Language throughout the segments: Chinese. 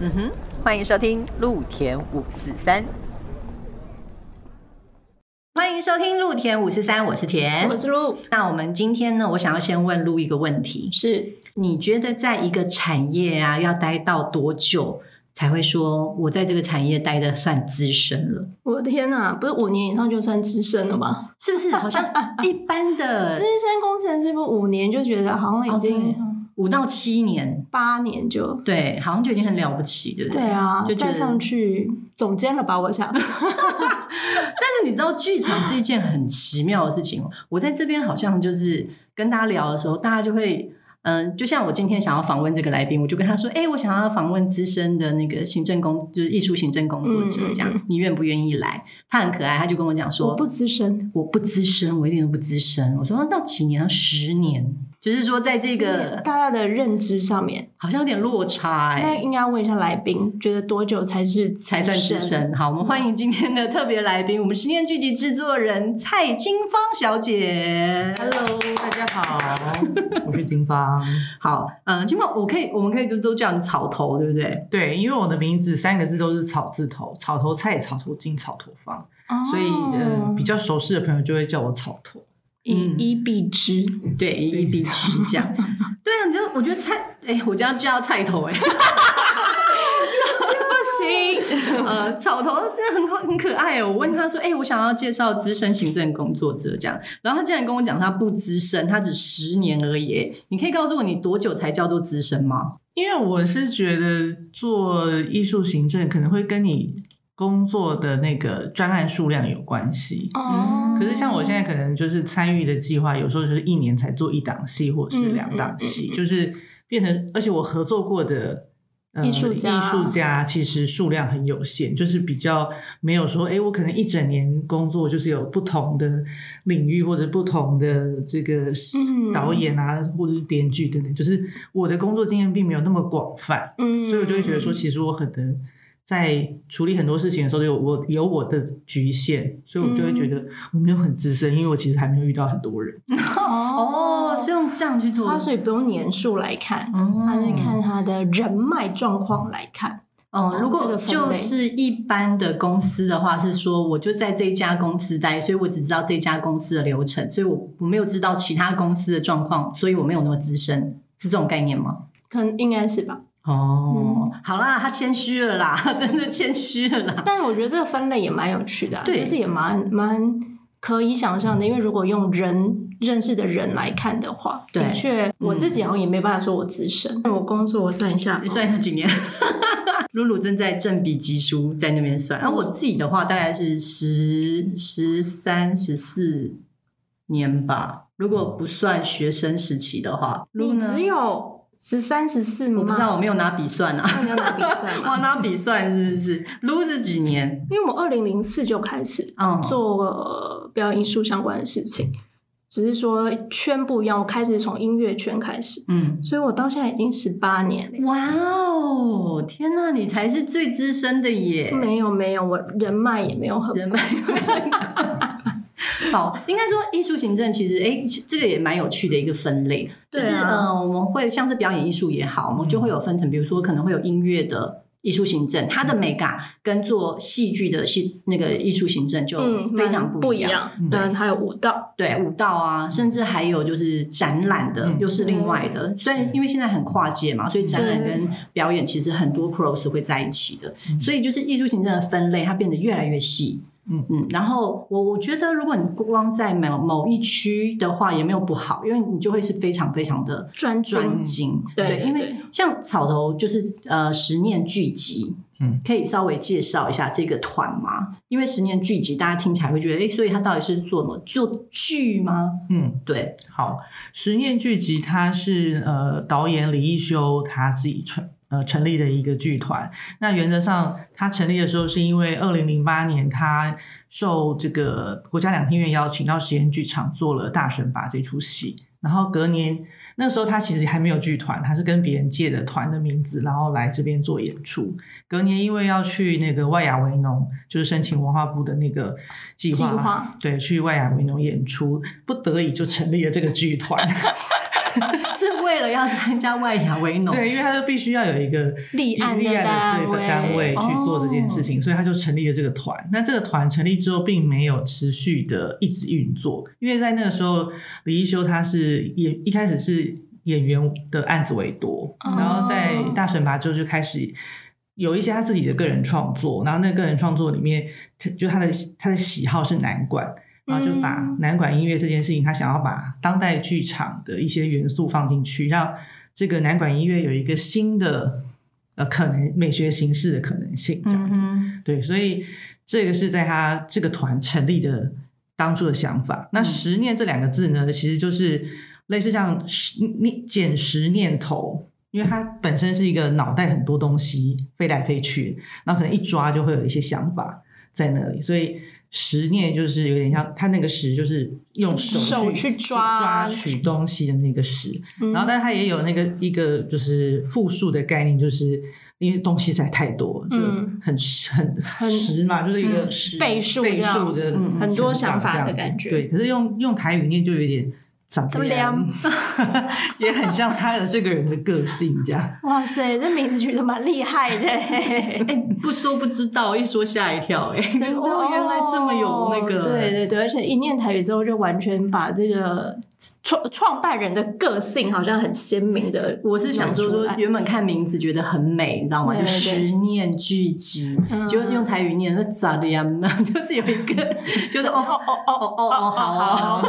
嗯哼，欢迎收听陆田五四三。欢迎收听陆田五四三，我是田，我是陆。那我们今天呢，我想要先问陆一个问题：是你觉得在一个产业啊，要待到多久才会说我在这个产业待的算资深了？我的天哪，不是五年以上就算资深了吗？是不是？好像一般的 资深工程师不五年就觉得好像已经五到七年、八年就对，好像就已经很了不起，对不对？对啊，就觉得再上去总监了吧？我想。但是你知道，剧场是一件很奇妙的事情哦。我在这边好像就是跟大家聊的时候，大家就会。嗯，就像我今天想要访问这个来宾，我就跟他说：“哎，我想要访问资深的那个行政工，就是艺术行政工作者，这样你愿不愿意来？”他很可爱，他就跟我讲说：“我不资深，我不资深，我一点都不资深。”我说：“那几年？十年？就是说，在这个大家的认知上面，好像有点落差。哎，那应该问一下来宾，觉得多久才是才算资深？好，我们欢迎今天的特别来宾，我们十年剧集制作人蔡金芳小姐。Hello，大家好，我是金芳。好，嗯，金芳，我可以，我们可以都都叫你草头，对不对？对，因为我的名字三个字都是草字头，草头菜、草头金、草头芳，所以呃，比较熟悉的朋友就会叫我草头。以一避之，对，以一避之这样。对啊，你就我觉得菜，哎，我家叫菜头，哎，不行。呃，草头真的很好，很可爱哦。我问他说，哎，我想要介绍资深行政工作者，这样，然后他竟然跟我讲他不资深，他只十年而已。你可以告诉我你多久才叫做资深吗？因为我是觉得做艺术行政可能会跟你工作的那个专案数量有关系。哦，可是像我现在可能就是参与的计划，有时候就是一年才做一档戏或者是两档戏，就是变成，而且我合作过的。艺术家，艺术家其实数量很有限，就是比较没有说，哎，我可能一整年工作就是有不同的领域或者不同的这个导演啊，或者是编剧等等，就是我的工作经验并没有那么广泛，嗯，所以我就会觉得说，其实我很能在处理很多事情的时候，有我有我的局限，所以我就会觉得我没有很资深，因为我其实还没有遇到很多人。哦，是用这样去做，他所以不用年数来看，他是看他的人脉状况来看。嗯，如果就是一般的公司的话，是说我就在这一家公司待，所以我只知道这家公司的流程，所以我我没有知道其他公司的状况，所以我没有那么资深，是这种概念吗？可能应该是吧。哦，好啦，他谦虚了啦，真的谦虚了啦。但我觉得这个分类也蛮有趣的，啊，就是也蛮蛮可以想象的。因为如果用人认识的人来看的话，的确，我自己好像也没办法说我资深。我工作我算一下，你算一下几年？露露正在正笔疾书在那边算，然后我自己的话大概是十十三十四年吧，如果不算学生时期的话，你只有。十三十四吗？我不知道，我没有拿笔算啊。没有拿笔算 我拿笔算是不是？撸是几年？因为我二零零四就开始做表演艺术相关的事情，只是说圈不一样。我开始从音乐圈开始，嗯，所以我到现在已经十八年了。哇哦，天哪，你才是最资深的耶！没有没有，我人脉也没有很人脉。好，应该说艺术行政其实，哎，这个也蛮有趣的一个分类，就是呃，我们会像是表演艺术也好，我们就会有分成，比如说可能会有音乐的艺术行政，它的美感跟做戏剧的戏那个艺术行政就非常不一样。对，还有舞蹈，对舞蹈啊，甚至还有就是展览的，又是另外的。虽然因为现在很跨界嘛，所以展览跟表演其实很多 cross 会在一起的，所以就是艺术行政的分类，它变得越来越细。嗯嗯，然后我我觉得，如果你光在某某一区的话，也没有不好，因为你就会是非常非常的专专精。对，因为像草头就是呃十念聚集，嗯，可以稍微介绍一下这个团吗？因为十年聚集，大家听起来会觉得，哎，所以他到底是做什么？做剧吗？嗯，对。好，十念聚集，他是呃导演李一修他自己创。呃，成立的一个剧团。那原则上，他成立的时候是因为二零零八年，他受这个国家两厅院邀请到实验剧场做了《大神把》这出戏。然后隔年，那时候他其实还没有剧团，他是跟别人借的团的名字，然后来这边做演出。隔年因为要去那个外雅维农，就是申请文化部的那个计划，对，去外雅维农演出，不得已就成立了这个剧团。是为了要参加外雅维农，对，因为他就必须要有一个立案的单位去做这件事情，所以他就成立了这个团。那这个团成立之后，并没有持续的一直运作，因为在那个时候，李一修他是也一开始是演员的案子为多，然后在大神拔之后就开始。有一些他自己的个人创作，然后那个人创作里面，就他的他的喜好是南管，然后就把南管音乐这件事情，他想要把当代剧场的一些元素放进去，让这个南管音乐有一个新的呃可能美学形式的可能性，这样子。对，所以这个是在他这个团成立的当初的想法。那十念这两个字呢，其实就是类似像念减十念头。因为它本身是一个脑袋很多东西飞来飞去，然后可能一抓就会有一些想法在那里，所以十念就是有点像他那个十，就是用手去抓抓取东西的那个十。然后，但是他也有那个一个就是复数的概念，就是因为东西在太多，就很很很十嘛，就是一个倍数倍数的很多想法的感觉。对，可是用用台语念就有点。长这么凉，也很像他的这个人的个性，这样。哇塞，这名字取得蛮厉害的，哎，不说不知道，一说吓一跳，哎，真的，原来这么有那个，对对对，而且一念台语之后，就完全把这个创创办人的个性好像很鲜明的。我是想说说，原本看名字觉得很美，你知道吗？就十念聚集，就用台语念，那咋的呀？就是有一个，就是哦哦哦哦哦哦，好。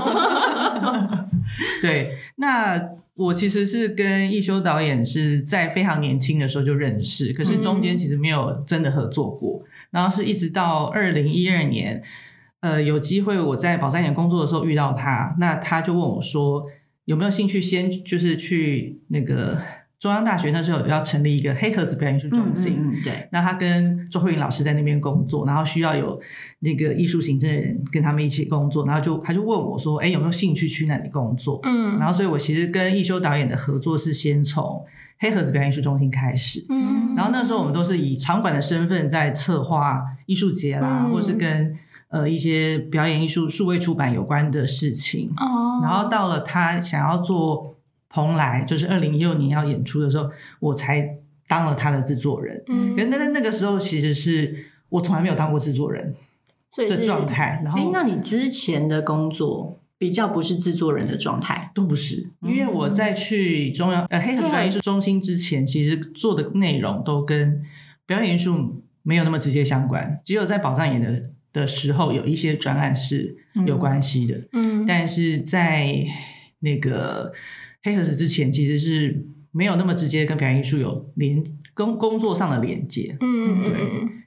对，那我其实是跟一休导演是在非常年轻的时候就认识，可是中间其实没有真的合作过。然后是一直到二零一二年，呃，有机会我在宝山岩工作的时候遇到他，那他就问我说有没有兴趣先就是去那个。中央大学那时候要成立一个黑盒子表演艺术中心，对，那他跟周慧云老师在那边工作，然后需要有那个艺术行政人跟他们一起工作，然后就他就问我说：“哎，有没有兴趣去那里工作？”嗯，然后所以我其实跟艺修导演的合作是先从黑盒子表演艺术中心开始，嗯，然后那时候我们都是以场馆的身份在策划艺术节啦，或是跟呃一些表演艺术数位出版有关的事情，哦，然后到了他想要做。蓬莱就是二零一六年要演出的时候，我才当了他的制作人。嗯，可是那那个时候其实是我从来没有当过制作人的状态。然后，那你之前的工作比较不是制作人的状态，都不是。因为我在去中央呃黑盒表演艺术中心之前，其实做的内容都跟表演艺术没有那么直接相关。只有在宝藏演的的时候，有一些专案是有关系的。嗯，但是在那个。黑盒子之前其实是没有那么直接跟表演艺术有连工工作上的连接，嗯，对。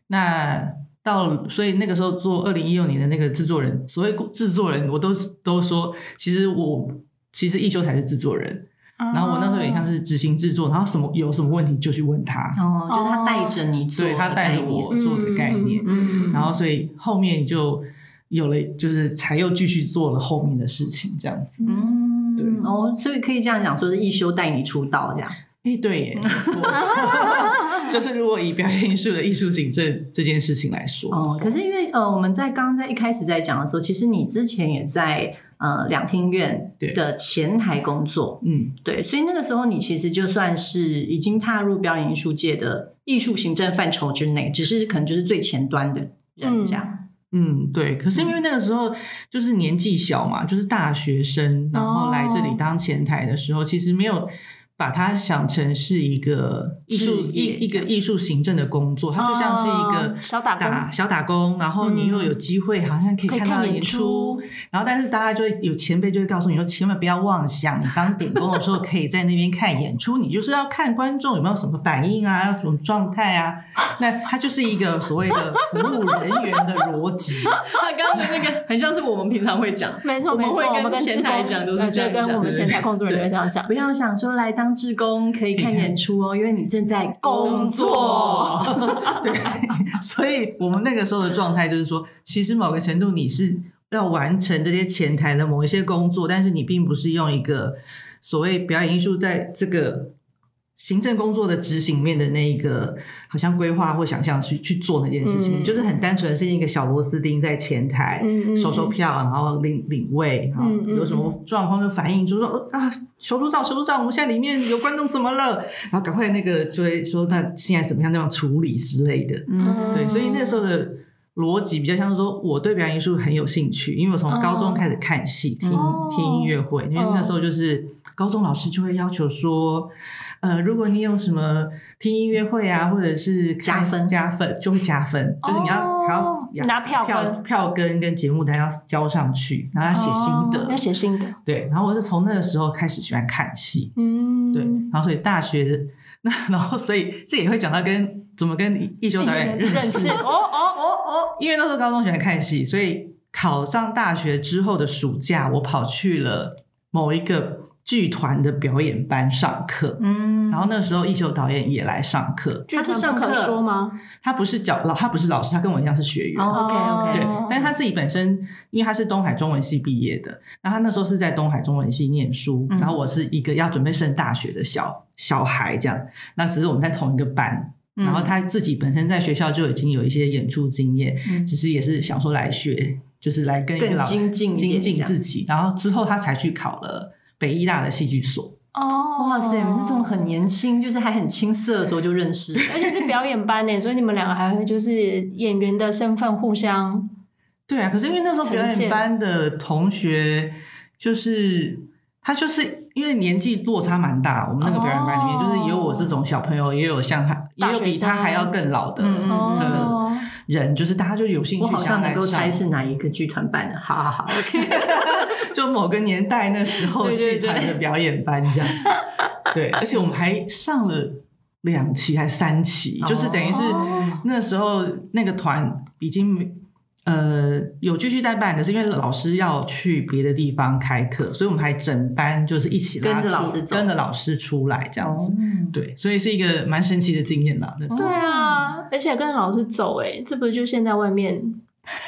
那到所以那个时候做二零一六年的那个制作人，所谓制作人，我都都说，其实我其实一休才是制作人，然后我那时候也像是执行制作，然后什么有什么问题就去问他，哦，就是他带着你做，对他带着我做的概念，嗯，然后所以后面就有了，就是才又继续做了后面的事情，这样子，嗯。对哦，所以可以这样讲，说是一休带你出道这样。哎，对，没错。就是如果以表演艺术的艺术行政这件事情来说，哦，可是因为呃，我们在刚刚在一开始在讲的时候，其实你之前也在呃两厅院的前台工作，嗯，对，所以那个时候你其实就算是已经踏入表演艺术界的艺术行政范畴之内，只是可能就是最前端的人这样。嗯，对。可是因为那个时候就是年纪小嘛，就是大学生，然后来这里当前台的时候，其实没有。把它想成是一个艺术一一个艺术行政的工作，它就像是一个小打工，小打工。然后你又有机会，好像可以看到演出。然后，但是大家就会有前辈就会告诉你说，千万不要妄想，你当点工的时候可以在那边看演出，你就是要看观众有没有什么反应啊，什么状态啊。那它就是一个所谓的服务人员的逻辑。他刚刚的那个很像是我们平常会讲，没错没错，我们跟前台讲都是这样，跟我们前台工作人员这样讲。不要想说来当。职工可以看演出哦，因为你正在工作。对，所以我们那个时候的状态就是说，其实某个程度你是要完成这些前台的某一些工作，但是你并不是用一个所谓表演艺术在这个行政工作的执行面的那一个，好像规划或想象去去做那件事情，就是很单纯的是一个小螺丝钉在前台收收票，然后领领位，然后有什么状况就反映，就说啊，修路照修路照，我们现在里面有观众怎么了？然后赶快那个就会说，那现在怎么样这样处理之类的。嗯，对，所以那时候的逻辑比较像是说，我对表演艺术很有兴趣，因为我从高中开始看戏、听听音乐会，因为那时候就是高中老师就会要求说。呃，如果你有什么听音乐会啊，或者是加分加分，就会加分，就是你要还要拿票票票根跟节目单要交上去，然后要写心得，要写心得。对，然后我是从那个时候开始喜欢看戏，嗯，对，然后所以大学那 然后所以这也会讲到跟怎么跟艺修导演认识哦哦哦哦，因为那时候高中喜欢看戏，所以考上大学之后的暑假，我跑去了某一个。剧团的表演班上课，嗯，然后那时候艺秀导演也来上课。他是上课说吗？他不是教老，他不是老师，他跟我一样是学员。OK OK，对，但是他自己本身，因为他是东海中文系毕业的，那他那时候是在东海中文系念书，然后我是一个要准备升大学的小小孩，这样，那只是我们在同一个班，然后他自己本身在学校就已经有一些演出经验，只是也是想说来学，就是来跟一个老精进精进自己，然后之后他才去考了。北医大的戏剧所哦，哇塞！你们是从很年轻，就是还很青涩的时候就认识，而且是表演班呢，所以你们两个还会就是演员的身份互相。对啊，可是因为那时候表演班的同学，就是他就是因为年纪落差蛮大，我们那个表演班里面就是有我这种小朋友，也有像他，也有比他还要更老的的人，就是大家就有兴趣。我好像能够猜是哪一个剧团办的，好好好，OK。就某个年代那时候剧团的表演班这样子，对，而且我们还上了两期还三期，就是等于是那时候那个团已经呃有继续在办，可是因为老师要去别的地方开课，所以我们还整班就是一起跟着老师跟着老师出来这样子，对，所以是一个蛮神奇的经验啦。对啊，而且跟着老师走，哎，这不就现在外面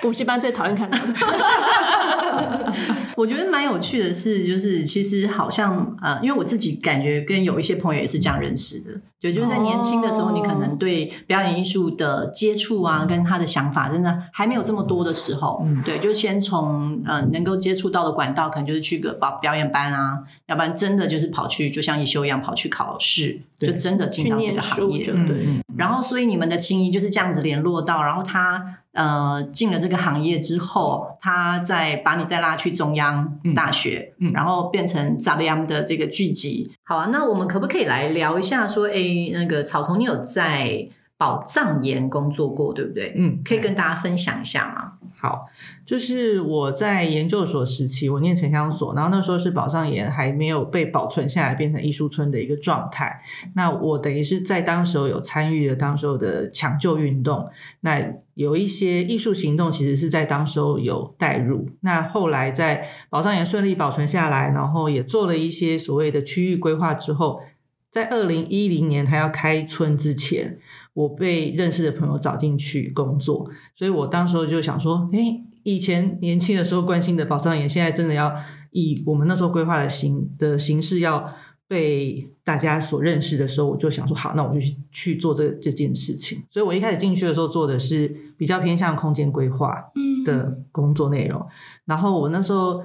补习班最讨厌看到的。我觉得蛮有趣的是，就是其实好像呃，因为我自己感觉跟有一些朋友也是这样认识的，就就是在年轻的时候，你可能对表演艺术的接触啊，跟他的想法真的还没有这么多的时候，嗯。对，就先从呃能够接触到的管道，可能就是去个表表演班啊，要不然真的就是跑去，就像一休一样跑去考试，就真的进到这个行业，对。然后，所以你们的情谊就是这样子联络到，然后他呃进了这个行业之后，他再把你再拉去中央大学，然后变成扎利安的这个聚集。好啊，那我们可不可以来聊一下？说，哎，那个草童，你有在宝藏岩工作过，对不对？嗯，可以跟大家分享一下吗？好，就是我在研究所时期，我念城乡所，然后那时候是宝藏岩还没有被保存下来，变成艺术村的一个状态。那我等于是在当时候有参与了当时候的抢救运动，那有一些艺术行动其实是在当时候有带入。那后来在宝藏岩顺利保存下来，然后也做了一些所谓的区域规划之后，在二零一零年他要开村之前。我被认识的朋友找进去工作，所以我当时候就想说，哎，以前年轻的时候关心的宝藏也，现在真的要以我们那时候规划的形的形式要被大家所认识的时候，我就想说，好，那我就去去做这这件事情。所以我一开始进去的时候做的是比较偏向空间规划的工作内容，然后我那时候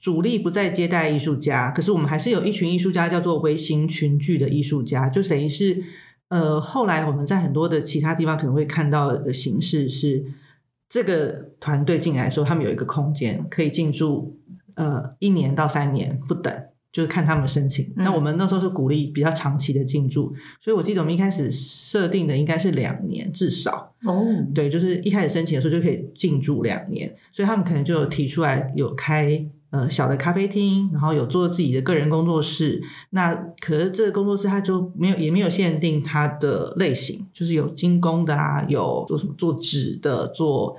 主力不再接待艺术家，可是我们还是有一群艺术家叫做微型群聚的艺术家，就等于是。呃，后来我们在很多的其他地方可能会看到的形式是，这个团队进来的时候，他们有一个空间可以进驻，呃，一年到三年不等，就是看他们申请。那我们那时候是鼓励比较长期的进驻，所以我记得我们一开始设定的应该是两年至少。哦，对，就是一开始申请的时候就可以进驻两年，所以他们可能就提出来有开。呃，小的咖啡厅，然后有做自己的个人工作室。那可是这个工作室它就没有，也没有限定它的类型，就是有精工的啊，有做什么做纸的，做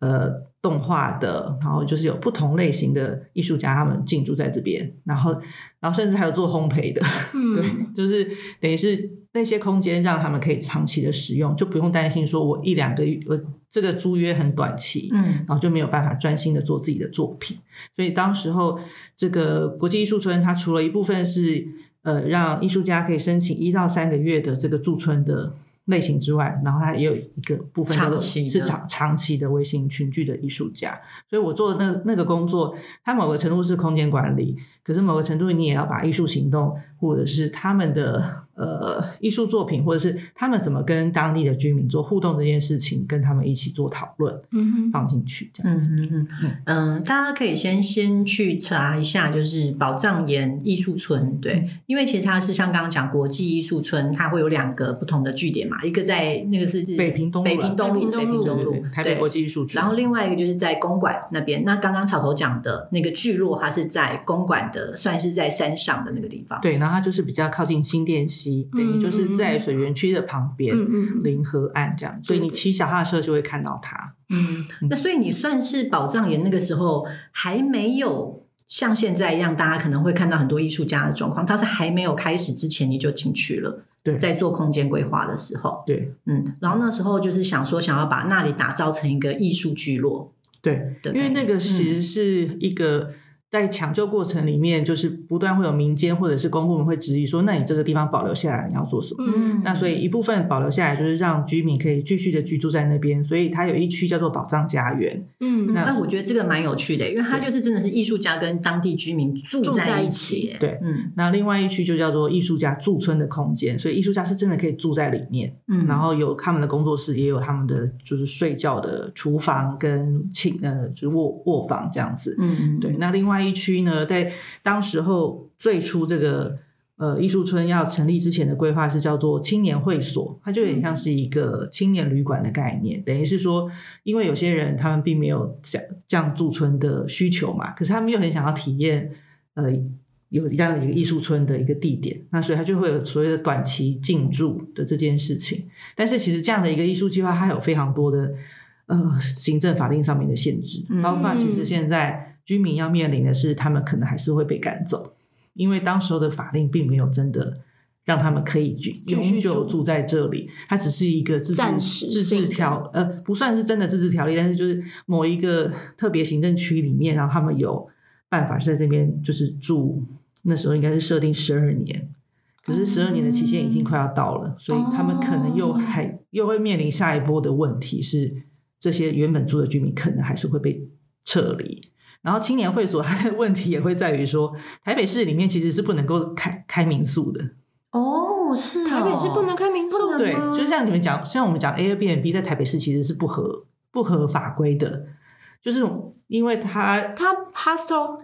呃动画的，然后就是有不同类型的艺术家他们进驻在这边，然后然后甚至还有做烘焙的，对，就是等于是那些空间让他们可以长期的使用，就不用担心说我一两个月我。这个租约很短期，嗯，然后就没有办法专心的做自己的作品，所以当时候这个国际艺术村，它除了一部分是呃让艺术家可以申请一到三个月的这个驻村的。类型之外，然后它也有一个部分长期是长长期的微型群聚的艺术家，所以我做的那那个工作，它某个程度是空间管理，可是某个程度你也要把艺术行动或者是他们的。呃，艺术作品或者是他们怎么跟当地的居民做互动这件事情，跟他们一起做讨论，嗯放进去这样子。嗯嗯嗯嗯，大家可以先先去查一下，就是宝藏岩艺术村，对，因为其实它是像刚刚讲国际艺术村，它会有两个不同的据点嘛，一个在那个是北平东北平东路北平东路台北国际艺术村，然后另外一个就是在公馆那边。那刚刚草头讲的那个聚落，它是在公馆的，算是在山上的那个地方。对，然后它就是比较靠近新店溪，等于就是。在水源区的旁边，临河岸这样，所以你骑小踏车就会看到它。嗯，那所以你算是宝藏岩那个时候还没有像现在一样，大家可能会看到很多艺术家的状况。他是还没有开始之前你就进去了，对，在做空间规划的时候，对，嗯，然后那时候就是想说，想要把那里打造成一个艺术聚落，对，因为那个其实是一个。在抢救过程里面，就是不断会有民间或者是公部门会质疑说：“那你这个地方保留下来，你要做什么？”嗯，那所以一部分保留下来，就是让居民可以继续的居住在那边。所以它有一区叫做宝藏家园。嗯，那我觉得这个蛮有趣的，因为它就是真的是艺术家跟当地居民住在一起。对，嗯，那另外一区就叫做艺术家驻村的空间，所以艺术家是真的可以住在里面。嗯，然后有他们的工作室，也有他们的就是睡觉的厨房跟寝呃就是卧卧房这样子。嗯，对，那另外。一区呢，在当时候最初这个呃艺术村要成立之前的规划是叫做青年会所，它就有点像是一个青年旅馆的概念，等于是说，因为有些人他们并没有想这样驻村的需求嘛，可是他们又很想要体验呃有这样的一个艺术村的一个地点，那所以它就会有所谓的短期进驻的这件事情。但是其实这样的一个艺术计划，它有非常多的呃行政法令上面的限制，包括其实现在。居民要面临的是，他们可能还是会被赶走，因为当时候的法令并没有真的让他们可以永久住在这里，它只是一个自治自治条，呃，不算是真的自治条例，但是就是某一个特别行政区里面，然后他们有办法在这边就是住，那时候应该是设定十二年，可是十二年的期限已经快要到了，所以他们可能又还又会面临下一波的问题，是这些原本住的居民可能还是会被撤离。然后青年会所它的问题也会在于说，台北市里面其实是不能够开开民宿的。哦，是台北市不能开民宿，对，就像你们讲，像我们讲 Airbnb 在台北市其实是不合不合法规的，就是因为它它 hostel，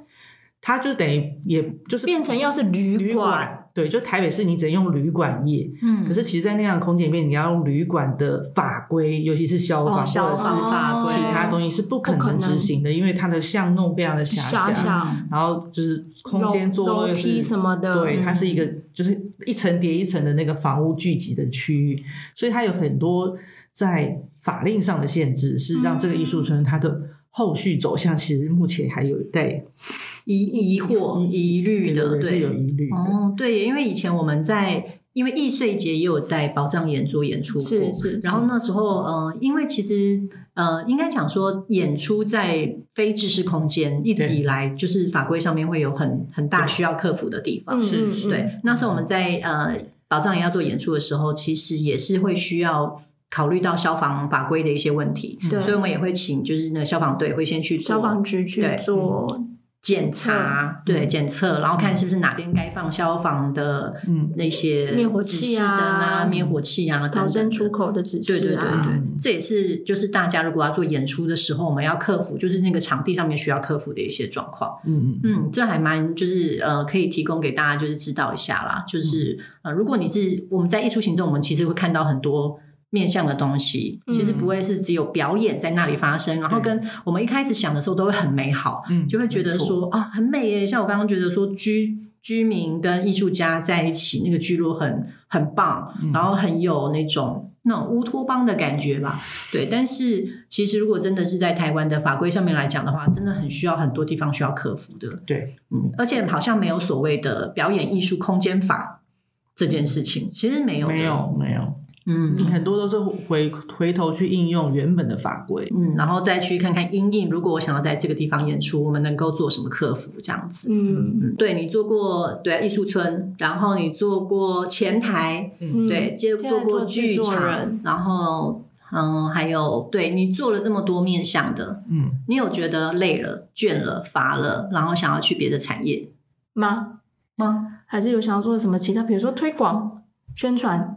它就等于也就是变成要是旅馆。对，就台北市，你只能用旅馆业。嗯，可是其实，在那样的空间里面，你要用旅馆的法规，尤其是消防、消防法规，其他东西是不可能执行的，因为它的巷弄非常的狭小，然后就是空间坐落梯什么的，对，它是一个就是一层叠一层的那个房屋聚集的区域，所以它有很多在法令上的限制，是让这个艺术村它的后续走向，其实目前还有在。疑疑惑疑虑的，对，有疑虑哦，对，因为以前我们在，因为易碎节也有在宝藏演做演出过，是是，然后那时候，呃，因为其实，呃，应该讲说，演出在非知识空间一直以来就是法规上面会有很很大需要克服的地方，是是，对。那时候我们在呃宝藏也要做演出的时候，其实也是会需要考虑到消防法规的一些问题，对，所以我们也会请就是那消防队会先去消防局去做。检查对检测，然后看是不是哪边该放消防的那些灭火器啊、灭火器啊、逃生出口的指示啊。对对对对，这也是就是大家如果要做演出的时候，我们要克服就是那个场地上面需要克服的一些状况。嗯嗯嗯，这还蛮就是呃，可以提供给大家就是知道一下啦。就是呃，如果你是我们在艺术行政，我们其实会看到很多。面向的东西，其实不会是只有表演在那里发生，然后跟我们一开始想的时候都会很美好，嗯，就会觉得说啊很美耶。像我刚刚觉得说居居民跟艺术家在一起，那个聚落很很棒，然后很有那种那种乌托邦的感觉吧。对，但是其实如果真的是在台湾的法规上面来讲的话，真的很需要很多地方需要克服的。对，嗯，而且好像没有所谓的表演艺术空间法这件事情，其实没有，没有，没有。嗯，你很多都是回回头去应用原本的法规，嗯，然后再去看看阴影。如果我想要在这个地方演出，我们能够做什么克服这样子？嗯嗯，对你做过对艺术村，然后你做过前台，嗯，对，接做过剧场，然后嗯，还有对你做了这么多面向的，嗯，你有觉得累了、倦了、乏了，然后想要去别的产业吗？吗？还是有想要做什么其他，比如说推广、宣传？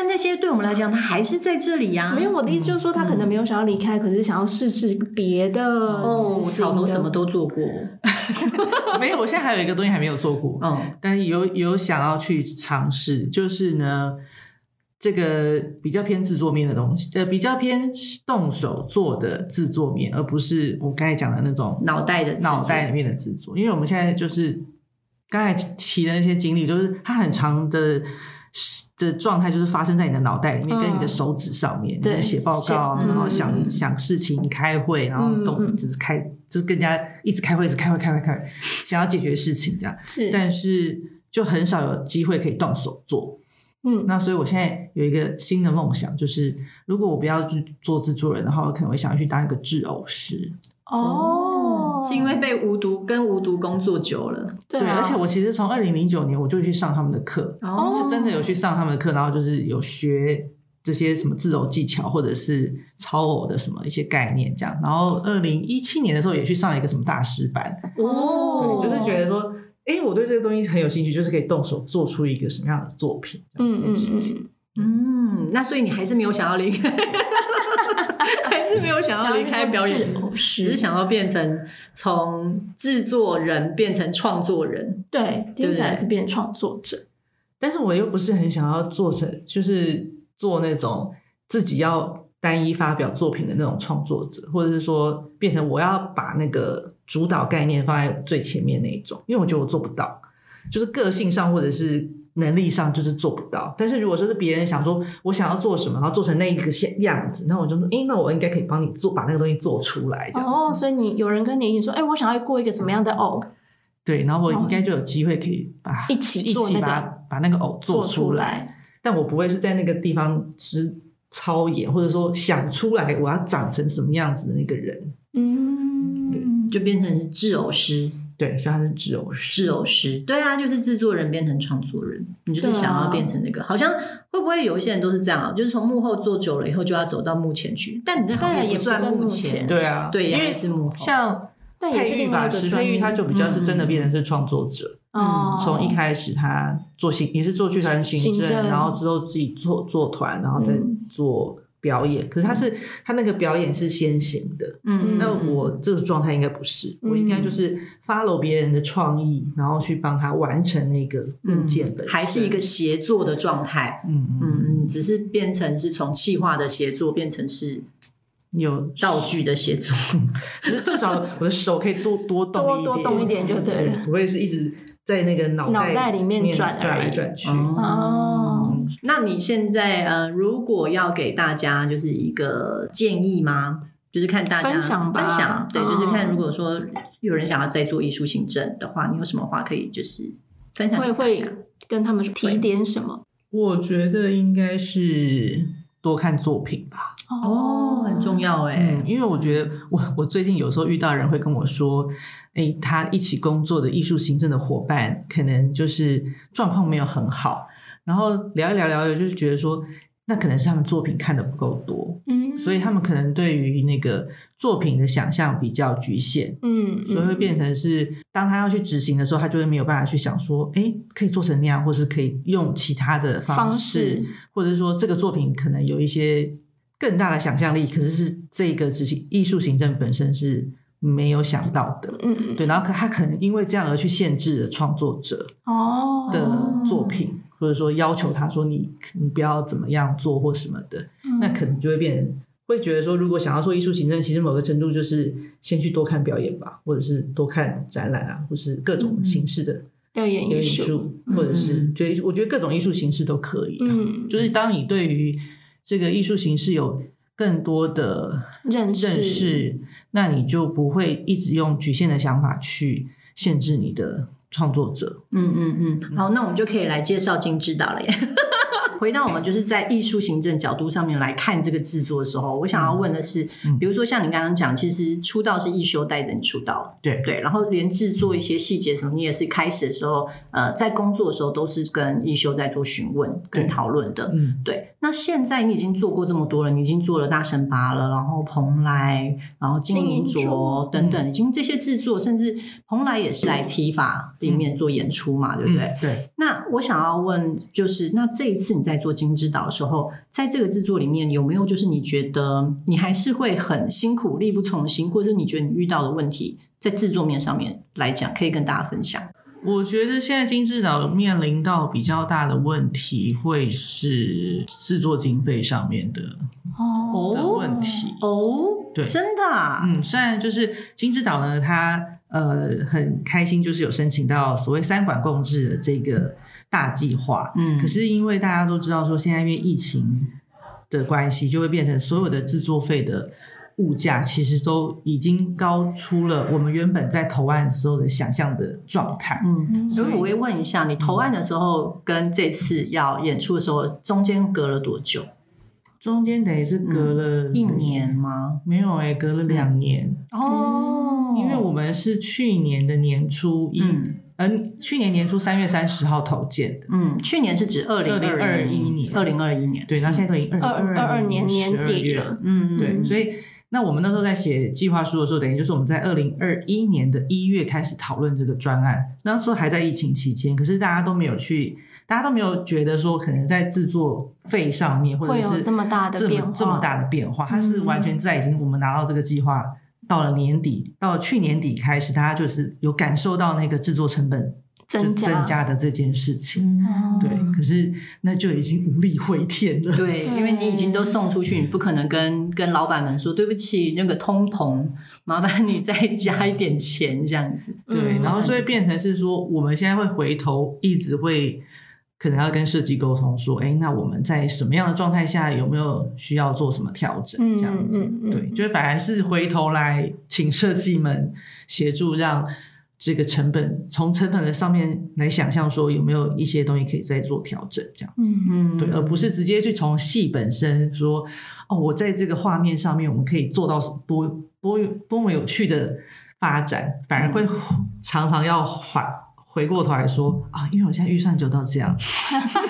但那些对我们来讲，他还是在这里呀。没有我的意思，就是说他可能没有想要离开，可是想要试试别的。哦，草头什么都做过，没有。我现在还有一个东西还没有做过，嗯，但有有想要去尝试，就是呢，这个比较偏制作面的东西，呃，比较偏动手做的制作面，而不是我刚才讲的那种脑袋的脑袋里面的制作。因为我们现在就是刚才提的那些经历，就是它很长的。的状态就是发生在你的脑袋里面，跟你的手指上面，对，写报告，然后想想事情，开会，然后动，就是开，就是更加一直开会，一直开会，开会，开会，想要解决事情这样。是，但是就很少有机会可以动手做。嗯，那所以我现在有一个新的梦想，就是如果我不要去做制作人的话，我可能会想要去当一个制偶师。哦，是因为被无毒跟无毒工作久了，对，而且我其实从二零零九年我就去上他们的课，是真的有去上他们的课，然后就是有学这些什么自偶技巧或者是超偶的什么一些概念这样，然后二零一七年的时候也去上了一个什么大师班，哦，对，就是觉得说，哎，我对这个东西很有兴趣，就是可以动手做出一个什么样的作品，这件事情，嗯，那所以你还是没有想要离开。还是没有想要离开表演，只是想要变成从制作人变成创作人。对，听起来是变创作者。但是我又不是很想要做成，就是做那种自己要单一发表作品的那种创作者，或者是说变成我要把那个主导概念放在最前面那一种。因为我觉得我做不到，就是个性上或者是。能力上就是做不到，但是如果说是别人想说我想要做什么，然后做成那一个样子，那我就说，哎，那我应该可以帮你做，把那个东西做出来。哦，所以你有人跟你一起说，哎，我想要过一个什么样的偶？对，然后我应该就有机会可以把一起一起把把那个偶做出来。但我不会是在那个地方是超演，或者说想出来我要长成什么样子的那个人。嗯，就变成制偶师。对，所以他是制偶师。制偶师，对啊，就是制作人变成创作人，你就是想要变成那个。好像会不会有一些人都是这样啊？就是从幕后做久了以后，就要走到幕前去。但你这行业不算幕前，对啊，对，因为是幕后。像佩玉吧，石佩玉他就比较是真的变成是创作者。嗯，从一开始他做行也是做剧团行政，然后之后自己做做团，然后再做。表演，可是他是他那个表演是先行的，嗯，那我这个状态应该不是，我应该就是 follow 别人的创意，然后去帮他完成那个物件本还是一个协作的状态，嗯嗯，只是变成是从气化的协作变成是有道具的协作，可是至少我的手可以多多动一点，多动一点就对了，我也是一直在那个脑脑袋里面转转来转去哦。那你现在呃，如果要给大家就是一个建议吗？就是看大家分享分享，对，就是看如果说有人想要再做艺术行政的话，你有什么话可以就是分享？会会跟他们提点什么？我觉得应该是多看作品吧。哦，很重要哎，因为我觉得我我最近有时候遇到人会跟我说，哎，他一起工作的艺术行政的伙伴可能就是状况没有很好。然后聊一聊聊，就是觉得说，那可能是他们作品看的不够多，嗯，所以他们可能对于那个作品的想象比较局限，嗯，所以会变成是，当他要去执行的时候，他就会没有办法去想说，哎，可以做成那样，或是可以用其他的方式，或者是说这个作品可能有一些更大的想象力，可是是这个执行艺术行政本身是没有想到的，嗯，对，然后可他可能因为这样而去限制了创作者哦的作品。或者说要求他说你你不要怎么样做或什么的，那可能就会变成会觉得说，如果想要做艺术行政，其实某个程度就是先去多看表演吧，或者是多看展览啊，或是各种形式的表演艺术，或者是觉得我觉得各种艺术形式都可以。嗯，就是当你对于这个艺术形式有更多的认认识，那你就不会一直用局限的想法去限制你的。创作者，嗯嗯嗯，好，那我们就可以来介绍金指导了耶。回到我们就是在艺术行政角度上面来看这个制作的时候，我想要问的是，比如说像你刚刚讲，其实出道是一修带着你出道，对。对，然后连制作一些细节什么，你也是开始的时候，呃，在工作的时候都是跟一修在做询问跟讨论的，嗯，对。那现在你已经做过这么多了，你已经做了大神八了，然后蓬莱，然后金银镯等等，已经这些制作，甚至蓬莱也是来提法里面做演出嘛，对不对？对。那我想要问，就是那这一次你在做金之岛的时候，在这个制作里面有没有就是你觉得你还是会很辛苦、力不从心，或者你觉得你遇到的问题，在制作面上面来讲，可以跟大家分享？我觉得现在金之岛面临到比较大的问题，会是制作经费上面的哦。的问题哦，对，真的，嗯，虽然就是金之岛呢，它呃很开心，就是有申请到所谓三管共治的这个大计划，嗯，可是因为大家都知道说，现在因为疫情的关系，就会变成所有的制作费的。物价其实都已经高出了我们原本在投案时候的想象的状态。嗯，所以我会问一下，你投案的时候跟这次要演出的时候中间隔了多久？中间等于是隔了一年吗？没有哎，隔了两年哦。因为我们是去年的年初一，嗯，去年年初三月三十号投建的。嗯，去年是指二零二一年，二零二一年。对，然后现在都已经二二二二年年底了。嗯，对，所以。那我们那时候在写计划书的时候，等于就是我们在二零二一年的一月开始讨论这个专案，那时候还在疫情期间，可是大家都没有去，大家都没有觉得说可能在制作费上面或者是这么大的变化，这么大的变化，它是完全在已经我们拿到这个计划到了年底，到去年底开始，大家就是有感受到那个制作成本。增加的这件事情，对，可是那就已经无力回天了。对，因为你已经都送出去，你不可能跟跟老板们说对不起，那个通膨，麻烦你再加一点钱这样子。对，然后所以变成是说，我们现在会回头，一直会可能要跟设计沟通，说，哎，那我们在什么样的状态下有没有需要做什么调整？这样子，对，就反而是回头来请设计们协助让。这个成本从成本的上面来想象，说有没有一些东西可以再做调整，这样子，嗯，对，而不是直接去从戏本身说，哦，我在这个画面上面我们可以做到多多多么有趣的发展，反而会常常要回回过头来说啊，因为我现在预算就到这样，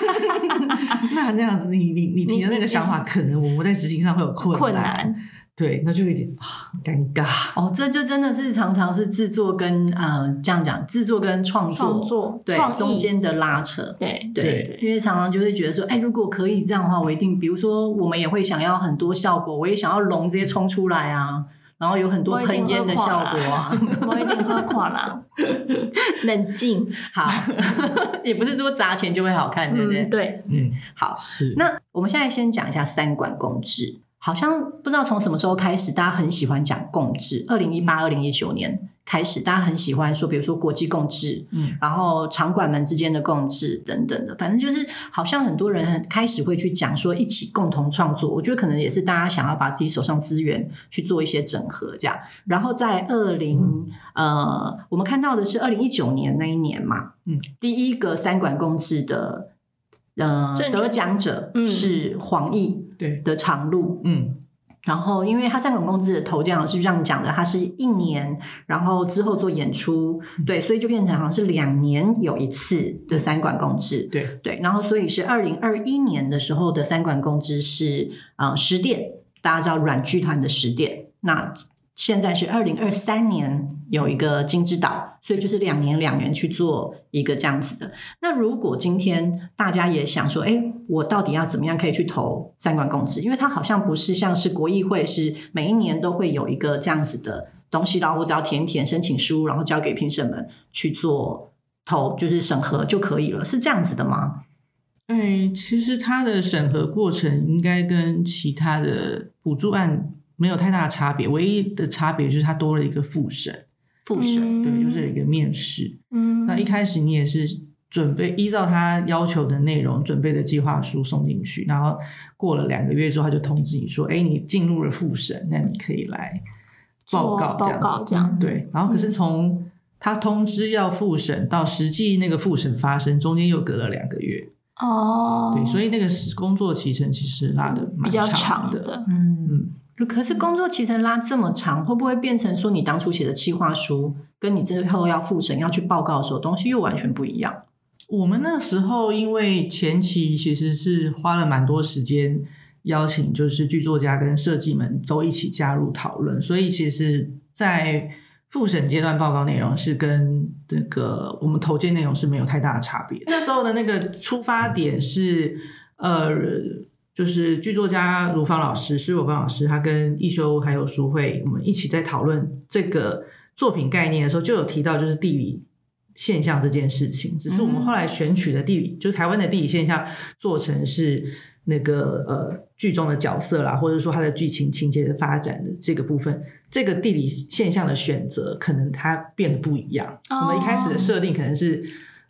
那这样子，你你你提的那个想法，可能我们在执行上会有困难。对，那就有点啊尴尬哦，这就真的是常常是制作跟嗯这样讲，制作跟创作对中间的拉扯，对对，因为常常就会觉得说，哎，如果可以这样的话，我一定，比如说我们也会想要很多效果，我也想要龙直接冲出来啊，然后有很多喷烟的效果啊，我一定喝垮了，冷静，好，也不是说砸钱就会好看，对不对？对，嗯，好，是。那我们现在先讲一下三管共治。好像不知道从什么时候开始，大家很喜欢讲共治。二零一八、二零一九年开始，大家很喜欢说，比如说国际共治，嗯，然后场馆们之间的共治等等的，反正就是好像很多人开始会去讲说一起共同创作。我觉得可能也是大家想要把自己手上资源去做一些整合，这样。然后在二零呃，我们看到的是二零一九年那一年嘛，嗯，第一个三馆共治的。呃，得奖者是黄奕对。的长路，嗯，然后因为他三管公司的头奖是这样讲的，他是一年，然后之后做演出，对，所以就变成好像是两年有一次的三管公制，对。对，然后所以是二零二一年的时候的三管公制是呃十点，大家知道软剧团的十点，那。现在是二零二三年有一个金之岛，所以就是两年两年去做一个这样子的。那如果今天大家也想说，哎，我到底要怎么样可以去投三观共治？因为它好像不是像是国议会，是每一年都会有一个这样子的东西，然后我只要填一填申请书，然后交给评审们去做投，就是审核就可以了，是这样子的吗？哎，其实它的审核过程应该跟其他的补助案。没有太大的差别，唯一的差别就是它多了一个复审，复审对，就是一个面试。嗯，那一开始你也是准备依照他要求的内容准备的计划书送进去，然后过了两个月之后，他就通知你说：“哎，你进入了复审，那你可以来报告报告这样。”对，然后可是从他通知要复审到实际那个复审发生，中间又隔了两个月。哦，对，所以那个工作期程其实拉的比较长的，嗯。可是工作期程拉这么长，会不会变成说你当初写的企划书，跟你最后要复审要去报告的时候，东西又完全不一样？我们那时候因为前期其实是花了蛮多时间邀请，就是剧作家跟设计们都一起加入讨论，所以其实，在复审阶段报告内容是跟那个我们投件内容是没有太大的差别。那时候的那个出发点是呃。就是剧作家卢芳老师，施若芳老师，他跟一修还有淑慧，我们一起在讨论这个作品概念的时候，就有提到就是地理现象这件事情。只是我们后来选取的地理，就是台湾的地理现象，做成是那个呃剧中的角色啦，或者说它的剧情情节的发展的这个部分，这个地理现象的选择，可能它变得不一样。我们一开始的设定可能是。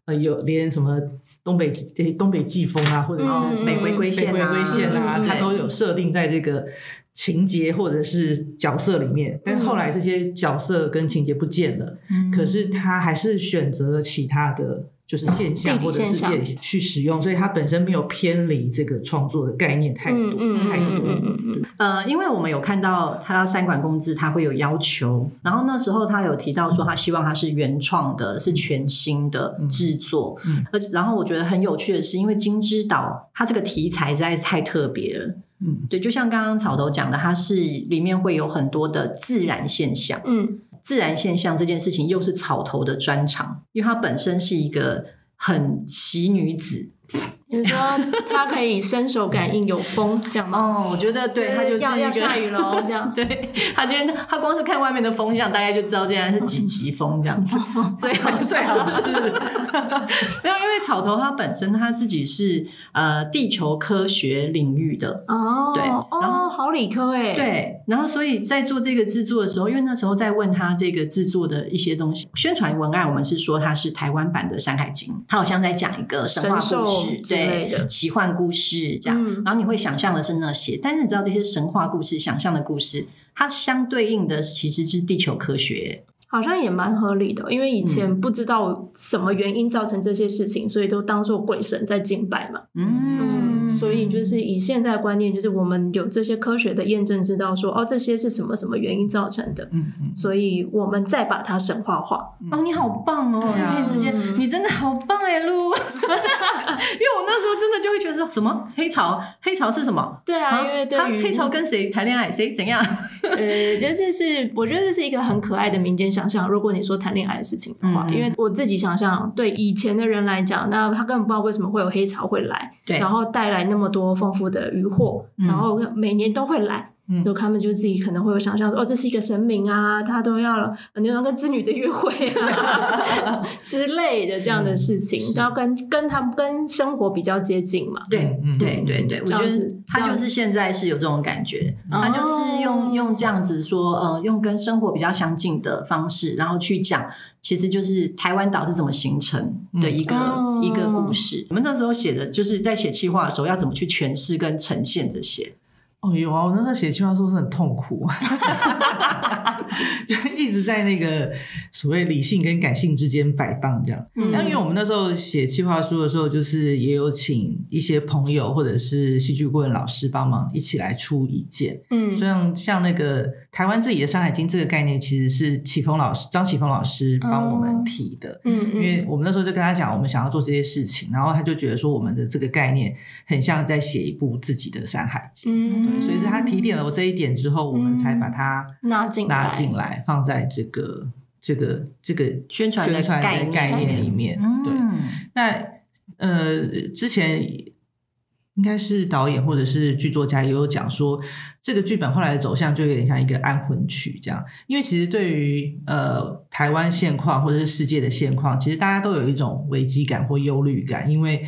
呃，有连什么东北东北季风啊，或者是北回归线啊，它都有设定在这个情节或者是角色里面。但是后来这些角色跟情节不见了，可是他还是选择了其他的。就是现象或者是变去使用，所以它本身没有偏离这个创作的概念太多太多。嗯呃，因为我们有看到他三管公制，他会有要求，然后那时候他有提到说他希望他是原创的，是全新的制作。嗯，而然后我觉得很有趣的是，因为金之岛它这个题材实在是太特别了。嗯，对，就像刚刚草头讲的，它是里面会有很多的自然现象。嗯。自然现象这件事情又是草头的专长，因为她本身是一个很奇女子。你说他可以伸手感应有风这样吗？哦，我觉得对他就是要要下雨了这样。对他今天他光是看外面的风向，大概就知道今天是几级风这样子。最好最好是 没有，因为草头它本身它自己是呃地球科学领域的哦，对，然后好理科哎，对，然后所以在做这个制作的时候，因为那时候在问他这个制作的一些东西，宣传文案我们是说它是台湾版的《山海经》，他好像在讲一个神话故事，对，奇幻。故事这样，然后你会想象的是那些，但是你知道这些神话故事、想象的故事，它相对应的其实是地球科学，好像也蛮合理的。因为以前不知道什么原因造成这些事情，所以都当做鬼神在敬拜嘛。嗯。所以就是以现在的观念，就是我们有这些科学的验证，知道说哦，这些是什么什么原因造成的。嗯嗯。所以我们再把它神话化。哦，你好棒哦！你可以直接，你真的好棒哎，露。因为我那时候真的就会觉得说什么黑潮，黑潮是什么？对啊，因为对于黑潮跟谁谈恋爱，谁怎样？呃，就是是，我觉得这是一个很可爱的民间想象。如果你说谈恋爱的事情的话，因为我自己想象，对以前的人来讲，那他根本不知道为什么会有黑潮会来，对，然后带来。那么多丰富的渔获，然后每年都会来，就他们就自己可能会有想象说，哦，这是一个神明啊，他都要牛郎跟织女的约会啊 之类的这样的事情，都要跟跟他们跟生活比较接近嘛。对，对，对，对，我觉得他就是现在是有这种感觉，他就是用用这样子说，呃，用跟生活比较相近的方式，然后去讲。其实就是台湾岛是怎么形成的一个一个故事。我们那时候写的就是在写企划的时候，要怎么去诠释跟呈现这些。哦，有啊，我那时候写计划书是很痛苦，就一直在那个所谓理性跟感性之间摆荡这样。但因为我们那时候写计划书的时候，就是也有请一些朋友或者是戏剧顾问老师帮忙一起来出意见。嗯，像像那个台湾自己的《山海经》这个概念，其实是启峰老师张启峰老师帮我们提的。嗯，因为我们那时候就跟他讲，我们想要做这些事情，然后他就觉得说，我们的这个概念很像在写一部自己的《山海经》。嗯。所以是他提点了我这一点之后，我们才把它拉进拉进来，放在这个这个这个宣传宣传的概念里面。对，那呃，之前应该是导演或者是剧作家也有讲说，这个剧本后来的走向就有点像一个安魂曲这样。因为其实对于呃台湾现况或者是世界的现况，其实大家都有一种危机感或忧虑感，因为。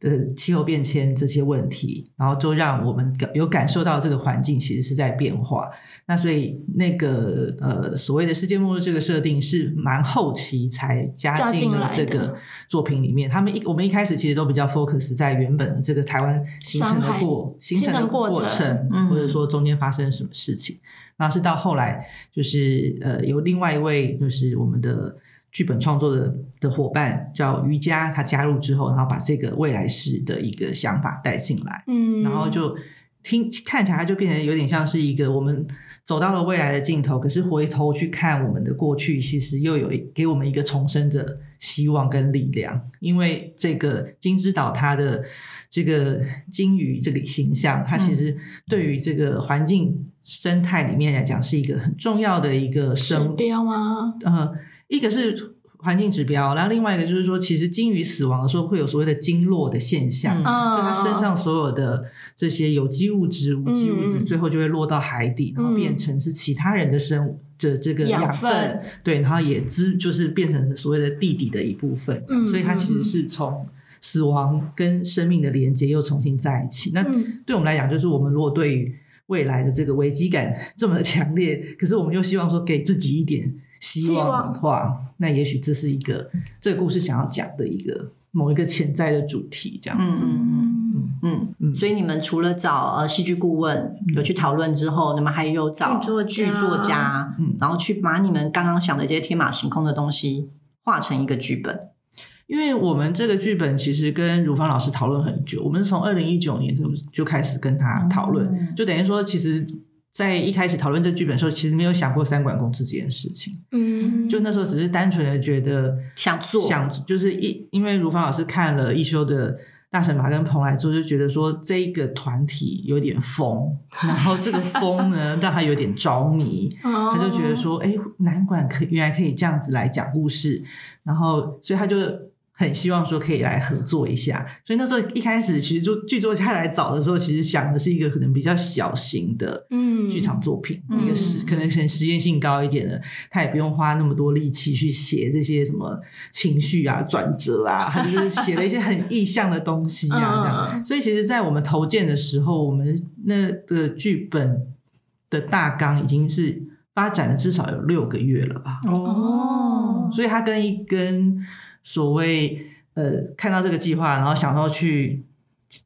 的气候变迁这些问题，然后就让我们有感受到这个环境其实是在变化。那所以那个呃所谓的世界末日这个设定是蛮后期才加进了这个作品里面。他们一我们一开始其实都比较 focus 在原本的这个台湾形成的过形成的过程，或者说中间发生什么事情。那是到后来就是呃有另外一位就是我们的。剧本创作的的伙伴叫瑜伽，他加入之后，然后把这个未来式的一个想法带进来，嗯，然后就听看起来就变成有点像是一个我们走到了未来的尽头，可是回头去看我们的过去，其实又有给我们一个重生的希望跟力量。因为这个金之岛它的这个金鱼这个形象，它其实对于这个环境生态里面来讲是一个很重要的一个指生标吗？呃，一个是环境指标，然后另外一个就是说，其实鲸鱼死亡的时候会有所谓的鲸落的现象，嗯就它身上所有的这些有机物质、无机物质，嗯。最后就会落到海底，然后变成是其他人的生物的这个养养分，对，然后也滋就是变成所谓的地底的一部分，嗯所以它其实是从死亡跟生命的连接又重新在一起。那嗯。对我们来讲，就是我们如果对于未来的这个危机感这么强烈，可是我们又希望说给自己一点希望的话，那也许这是一个这个故事想要讲的一个某一个潜在的主题，这样子。嗯嗯嗯，嗯，嗯所以你们除了找呃戏剧顾问有去讨论之后，你们还有找剧作家。作家，嗯。然后去把你们刚刚想的这些天马行空的东西画成一个剧本。因为我们这个剧本其实跟如芳老师讨论很久，我们是从二零一九年就就开始跟他讨论，嗯。就等于说，其实，在一开始讨论这剧本的时候，其实没有想过三管公治这件事情，嗯，就那时候只是单纯的觉得想做想就是一，因为如芳老师看了一休的大神马跟蓬莱之后，就觉得说这一个团体有点疯，然后这个疯呢 让他有点着迷，他他就觉得说，哎，南管可原来可以这样子来讲故事，然后所以他就很希望说可以来合作一下。所以那时候一开始其实就剧作家来找的时候，其实想的是一个可能比较小型的嗯剧场作品，嗯一个实可能可能实验性高一点的，他也不用花那么多力气去写这些什么情绪啊、转折啊，他就是写了一些很意象的东西啊，这样。嗯所以其实，在我们投件的时候，我们那个剧本的大纲已经是发展了至少有六个月了吧。哦所以他跟一跟所谓呃看到这个计划，然后想要去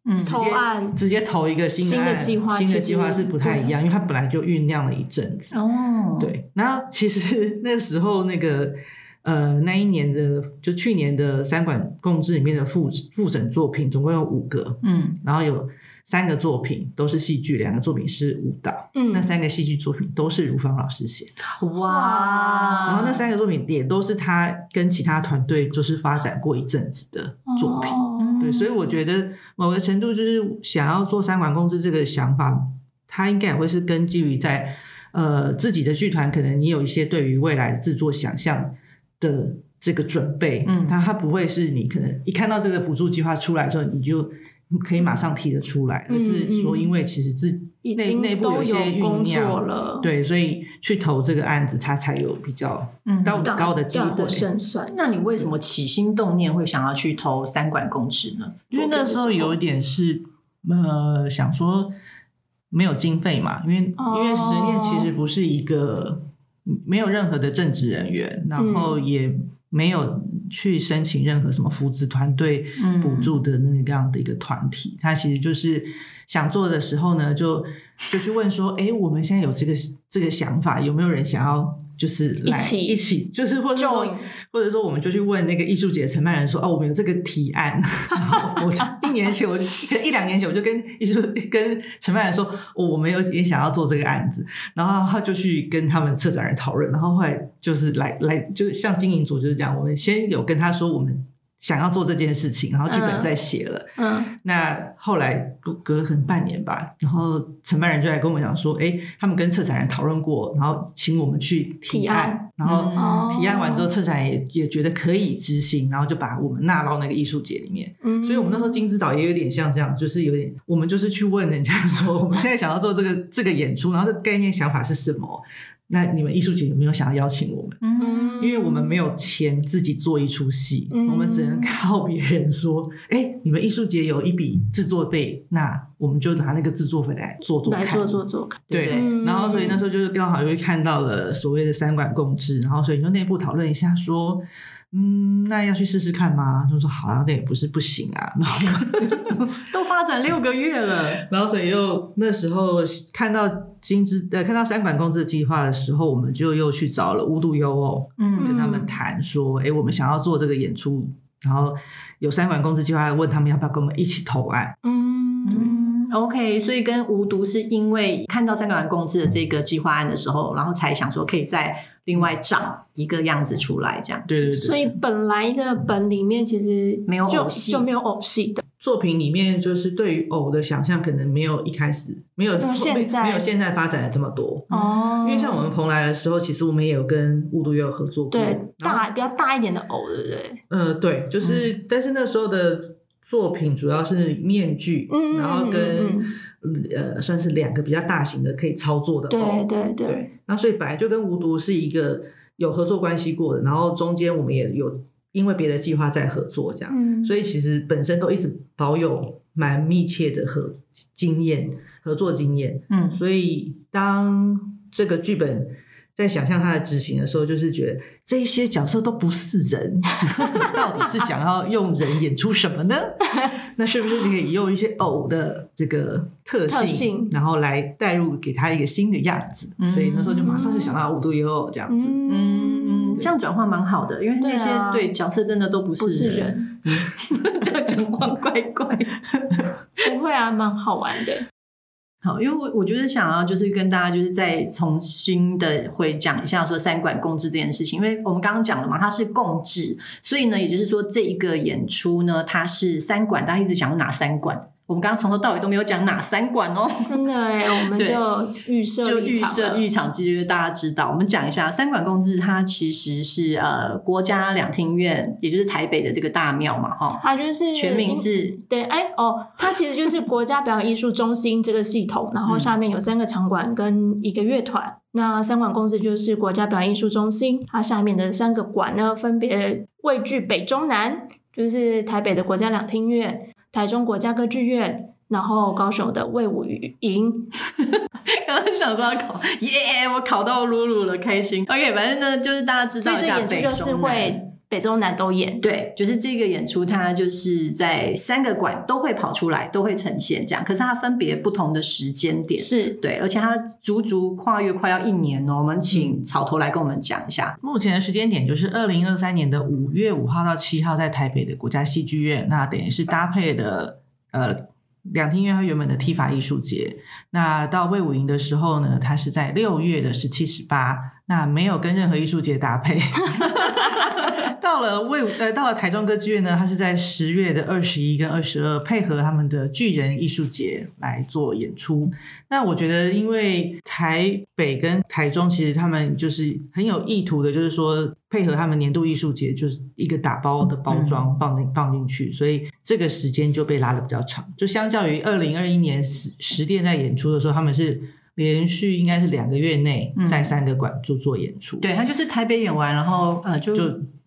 嗯。直接投案。直接投一个新新的计划新的计划是不太一样，因为它本来就酝酿了一阵子。哦，，对，然后其实 那时候那个呃那一年的就去年的三管共治里面的复复审作品总共有五个，嗯。然后有三个作品都是戏剧，两个作品是舞蹈。嗯那三个戏剧作品都是如芳老师写的，哇，然后那三个作品也都是他跟其他团队就是发展过一阵子的作品。哦对，所以我觉得某个程度就是想要做三管共治这个想法，他应该也会是根基于在呃自己的剧团，可能你有一些对于未来制作想象的这个准备，嗯它它不会是你可能一看到这个补助计划出来之后，你就可以马上提得出来，而是说因为其实自内已经内部有一些酝酿。了，对，所以去投这个案子，他才有比较嗯高的高的机会。胜算。那你为什么起心动念会想要去投三管公职呢？因为那时候有一点是呃想说没有经费嘛，因为、哦因为实验其实不是一个没有任何的正职人员，然后也没有去申请任何什么扶持团队嗯补助的那样的一个团体，他其实就是想做的时候呢，就就去问说，哎，我们现在有这个这个想法，有没有人想要？就是来一起一起，就是或者说或者说，我们就去问那个艺术节承办人说：“哦，我们有这个提案。”我一年前，我就一两年前，我就跟艺术跟承办人说：“哦，我们有也想要做这个案子。”然后他就去跟他们策展人讨论。然后后来就是来来，就是像经营组就是这样，我们先有跟他说我们想要做这件事情，然后剧本在写了。嗯那后来隔隔了可能半年吧，然后承办人就来跟我们讲说，哎，他们跟策展人讨论过，然后请我们去提提案，然后哦提案完之后，策展也也觉得可以执行，然后就把我们纳到那个艺术节里面。嗯，所以，我们那时候金之岛也有点像这样，就是有点，我们就是去问人家说，我们现在想要做这个这个演出，然后这个概念想法是什么？那你们艺术节有没有想要邀请我们？嗯，因为我们没有钱自己做一出戏，嗯我们只能靠别人说：“哎、你们艺术节有一笔制作费，那我们就拿那个制作费来做做看。”来做做做看，对，对嗯然后所以那时候就是刚好又看到了所谓的三管共治，然后所以就内部讨论一下说，嗯，那要去试试看吗？就说好像那也不是不行啊。然后 都发展六个月了，然后所以又那时候看到金资呃看到三管共治计划的时候，我们就又去找了无独有偶，嗯，跟他们谈说，哎，我们想要做这个演出，然后有三管共治计划，问他们要不要跟我们一起投案，嗯。OK，所以跟无毒是因为看到三个人共治的这个计划案的时候，然后才想说可以再另外长一个样子出来，这样。对对对。所以本来的本里面其实没有偶戏，就没有偶戏的作品里面，就是对于偶的想象可能没有一开始没有现在没有现在发展的这么多哦。因为像我们蓬莱的时候，其实我们也有跟雾都也有合作过，对大比较大一点的偶，对不对？呃，对，就是但是那时候的。作品主要是面具，然后跟呃算是两个比较大型的可以操作的。对对对。那所以本来就跟无毒是一个有合作关系过的，然后中间我们也有因为别的计划在合作这样，所以其实本身都一直保有蛮密切的合经验合作经验。嗯，所以当这个剧本。在想象他的执行的时候，就是觉得这些角色都不是人，到底是想要用人演出什么呢？那是不是可以用一些偶的这个特性，然后来带入给他一个新的样子？所以那时候就马上就想到五度有这样子。嗯嗯，这样转换蛮好的，因为那些对角色真的都不是人，这样转换怪怪，不会啊，蛮好玩的。好，因为我我觉得想要就是跟大家就是再重新的会讲一下说三管共治这件事情，因为我们刚刚讲了嘛，它是共治，所以呢，也就是说这一个演出呢，它是三管，大家一直讲哪三管？我们刚刚从头到尾都没有讲哪三馆哦，真的哎，我们就预设就预设立场，其实大家知道。我们讲一下三馆共治，它其实是呃国家两厅院，也就是台北的这个大庙嘛，哈，它就是全名是对，哎哦，它其实就是国家表演艺术中心这个系统，然后下面有三个场馆跟一个乐团。那三馆共治就是国家表演艺术中心，它下面的三个馆呢，分别位居北中南，就是台北的国家两厅院。台中国家歌剧院，然后高手的魏武营。刚刚想说要考，耶！我考到露露了，开心。OK，反正呢，就是大家知道一下北中南。北中南都演，对，就是这个演出，它就是在三个馆都会跑出来，都会呈现这样。可是它分别不同的时间点，是对，而且它足足跨越快要一年哦。我们请草头来跟我们讲一下，目前的时间点就是二零二三年的五月五号到七号，在台北的国家戏剧院，那等于是搭配的呃两厅院和原本的踢法艺术节。那到魏武营的时候呢，它是在六月的十七十八，那没有跟任何艺术节搭配。到了魏呃，到了台中歌剧院呢，它是在十月的二十一跟二十二，配合他们的巨人艺术节来做演出。那我觉得，因为台北跟台中其实他们就是很有意图的，就是说配合他们年度艺术节，就是一个打包的包装放进放进去，所以这个时间就被拉的比较长。就相较于二零二一年十十店在演出的时候，他们是。连续应该是两个月内在三个馆做做演出，对他就是台北演完，然后呃就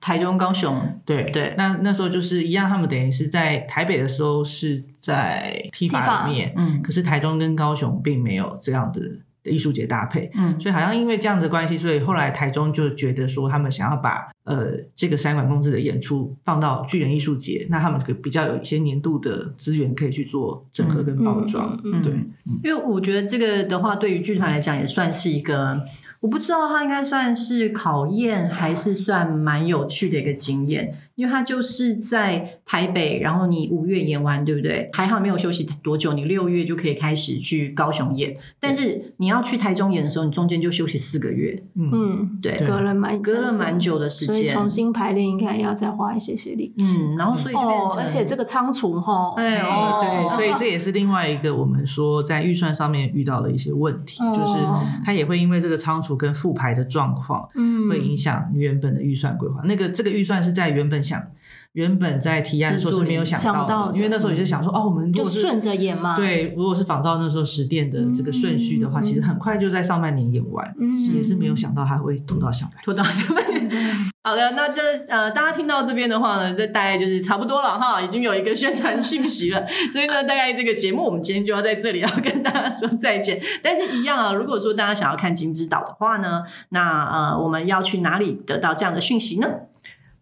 台中、高雄，对对，那那时候就是一样，他们等于是在台北的时候是在 T 法里面，嗯，可是台中跟高雄并没有这样的。艺术节搭配，嗯，所以好像因为这样的关系，所以后来台中就觉得说，他们想要把呃这个三管共治的演出放到巨人艺术节，那他们可比较有一些年度的资源可以去做整合跟包装，对，因为我觉得这个的话，对于剧团来讲也算是一个。我不知道它应该算是考验，还是算蛮有趣的一个经验，因为它就是在台北，然后你五月演完，对不对？还好没有休息多久，你六月就可以开始去高雄演。但是你要去台中演的时候，你中间就休息四个月。嗯，对，隔了蛮隔了蛮久的时间，重新排练应该要再花一些些力气。嗯，然后所以就变成，而且这个仓储哈，哎哦，对，所以这也是另外一个我们说在预算上面遇到的一些问题，就是它也会因为这个仓储。跟复牌的状况，嗯，会影响原本的预算规划。那个这个预算是在原本想。原本在提案的时候是没有想到的，因为那时候也就想说，哦，我们就顺着演嘛。对，如果是仿照那时候十店的这个顺序的话，其实很快就在上半年演完，也是没有想到还会拖到下半年。拖到下半年。好的，那这呃，大家听到这边的话呢，这大概就是差不多了哈，已经有一个宣传讯息了。所以呢，大概这个节目我们今天就要在这里要跟大家说再见。但是，一样啊，如果说大家想要看金之岛的话呢，那呃，我们要去哪里得到这样的讯息呢？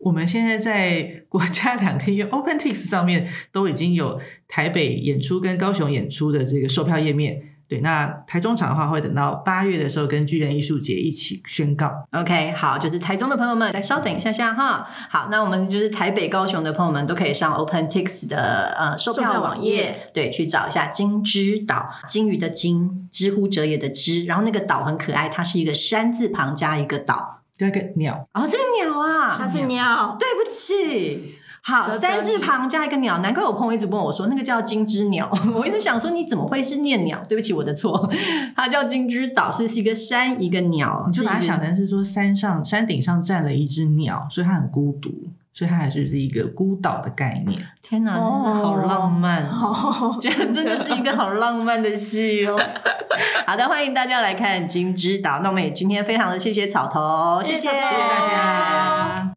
我们现在在国家 两厅 OpenTix 上面都已经有台北演出跟高雄演出的这个售票页面。对，那台中场的话会等到八月的时候跟巨人艺术节一起宣告。OK，好，就是台中的朋友们再稍等一下下哈。好，那我们就是台北、高雄的朋友们都可以上 OpenTix 的呃售票网页，对，去找一下金之岛，金鱼的金，知乎者也的知，然后那个岛很可爱，它是一个山字旁加一个岛，加一个鸟。哦，这个鸟啊，它是鸟，对不起。好，三字旁加一个鸟，难怪我朋友一直问我说那个叫金枝鸟。我一直想说你怎么会是念鸟？对不起，我的错。它叫金枝岛，是是一个山一个鸟，你就把它想成是说山上山顶上站了一只鸟，所以它很孤独，所以它还是是一个孤岛的概念。天哪，好浪漫，觉得 真的是一个好浪漫的戏哦。好的，欢迎大家来看金枝岛。那我们也今天非常的谢谢草头，谢谢大家。